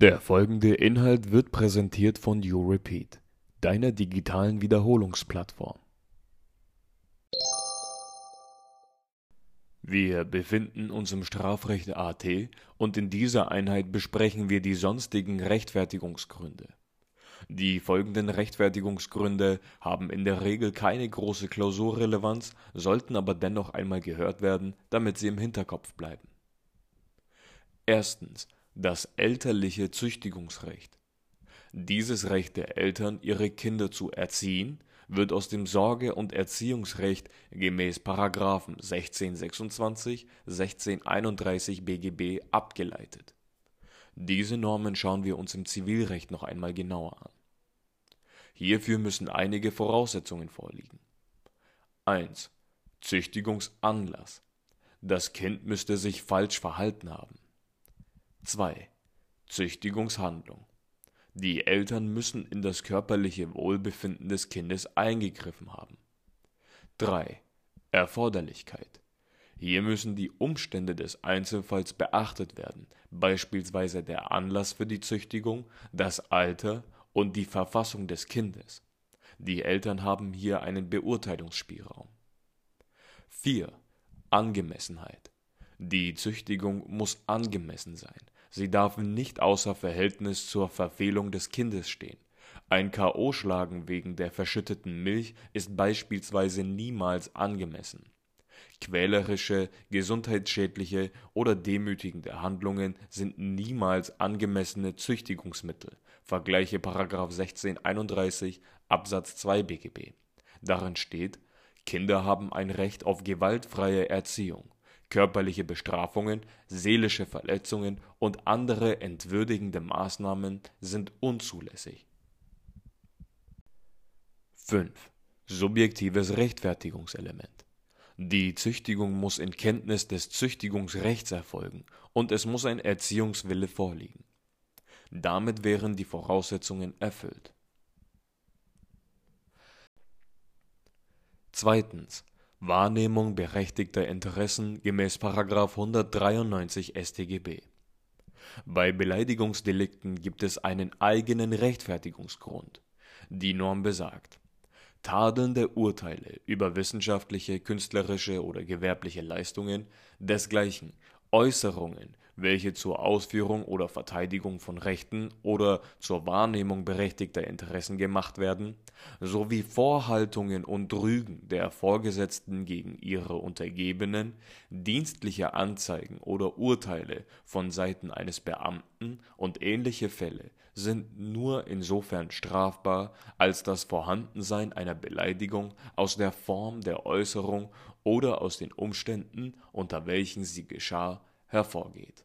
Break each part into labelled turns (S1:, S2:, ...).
S1: Der folgende Inhalt wird präsentiert von YouRepeat, deiner digitalen Wiederholungsplattform. Wir befinden uns im Strafrecht AT und in dieser Einheit besprechen wir die sonstigen Rechtfertigungsgründe. Die folgenden Rechtfertigungsgründe haben in der Regel keine große Klausurrelevanz, sollten aber dennoch einmal gehört werden, damit sie im Hinterkopf bleiben. Erstens das elterliche Züchtigungsrecht. Dieses Recht der Eltern, ihre Kinder zu erziehen, wird aus dem Sorge und Erziehungsrecht gemäß § 1626, 1631 BGB abgeleitet. Diese Normen schauen wir uns im Zivilrecht noch einmal genauer an. Hierfür müssen einige Voraussetzungen vorliegen: 1. Züchtigungsanlass: Das Kind müsste sich falsch verhalten haben 2. Züchtigungshandlung: Die Eltern müssen in das körperliche Wohlbefinden des Kindes eingegriffen haben. 3. Erforderlichkeit: Hier müssen die Umstände des Einzelfalls beachtet werden, beispielsweise der Anlass für die Züchtigung, das Alter und die Verfassung des Kindes. Die Eltern haben hier einen Beurteilungsspielraum. 4. Angemessenheit: Die Züchtigung muss angemessen sein Sie darf nicht außer Verhältnis zur Verfehlung des Kindes stehen. Ein K.O.-Schlagen wegen der verschütteten Milch ist beispielsweise niemals angemessen. Quälerische, gesundheitsschädliche oder demütigende Handlungen sind niemals angemessene Züchtigungsmittel (vergleiche § 1631 Absatz 2 BGB). Darin steht: Kinder haben ein Recht auf gewaltfreie Erziehung Körperliche Bestrafungen, seelische Verletzungen und andere entwürdigende Maßnahmen sind unzulässig. 5. Subjektives Rechtfertigungselement Die Züchtigung muss in Kenntnis des Züchtigungsrechts erfolgen und es muss ein Erziehungswille vorliegen. Damit wären die Voraussetzungen erfüllt. Zweitens Wahrnehmung berechtigter Interessen gemäß § 193 StGB. Bei Beleidigungsdelikten gibt es einen eigenen Rechtfertigungsgrund. Die Norm besagt: Tadelnde Urteile über wissenschaftliche, künstlerische oder gewerbliche Leistungen, desgleichen Äußerungen welche zur Ausführung oder Verteidigung von Rechten oder zur Wahrnehmung berechtigter Interessen gemacht werden, sowie Vorhaltungen und Rügen der Vorgesetzten gegen ihre Untergebenen, dienstliche Anzeigen oder Urteile von Seiten eines Beamten und ähnliche Fälle sind nur insofern strafbar, als das Vorhandensein einer Beleidigung aus der Form der Äußerung oder aus den Umständen, unter welchen sie geschah, hervorgeht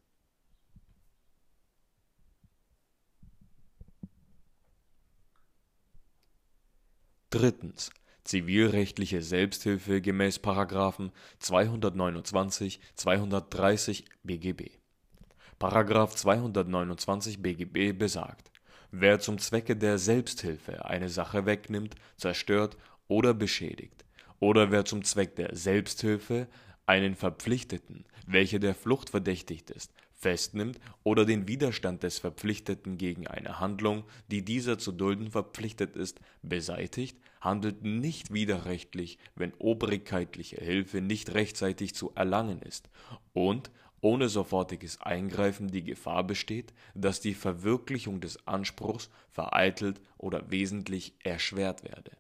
S1: Drittens. Zivilrechtliche Selbsthilfe gemäß § 229, 230 BGB. § 229 BGB besagt: Wer zum Zwecke der Selbsthilfe eine Sache wegnimmt, zerstört oder beschädigt, oder wer zum Zweck der Selbsthilfe einen Verpflichteten, welcher der Flucht verdächtigt ist, festnimmt oder den Widerstand des Verpflichteten gegen eine Handlung, die dieser zu dulden verpflichtet ist, beseitigt, handelt nicht widerrechtlich, wenn obrigkeitliche Hilfe nicht rechtzeitig zu erlangen ist und ohne sofortiges Eingreifen die Gefahr besteht, dass die Verwirklichung des Anspruchs vereitelt oder wesentlich erschwert werde.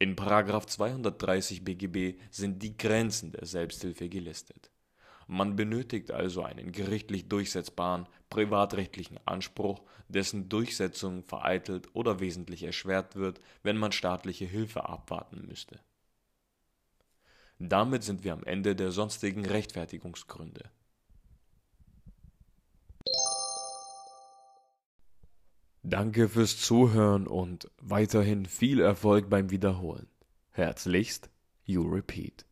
S1: In § 230 BGB sind die Grenzen der Selbsthilfe gelistet man benötigt also einen gerichtlich durchsetzbaren privatrechtlichen Anspruch, dessen Durchsetzung vereitelt oder wesentlich erschwert wird, wenn man staatliche Hilfe abwarten müsste. Damit sind wir am Ende der sonstigen Rechtfertigungsgründe. Danke fürs Zuhören und weiterhin viel Erfolg beim Wiederholen. Herzlichst, You Repeat.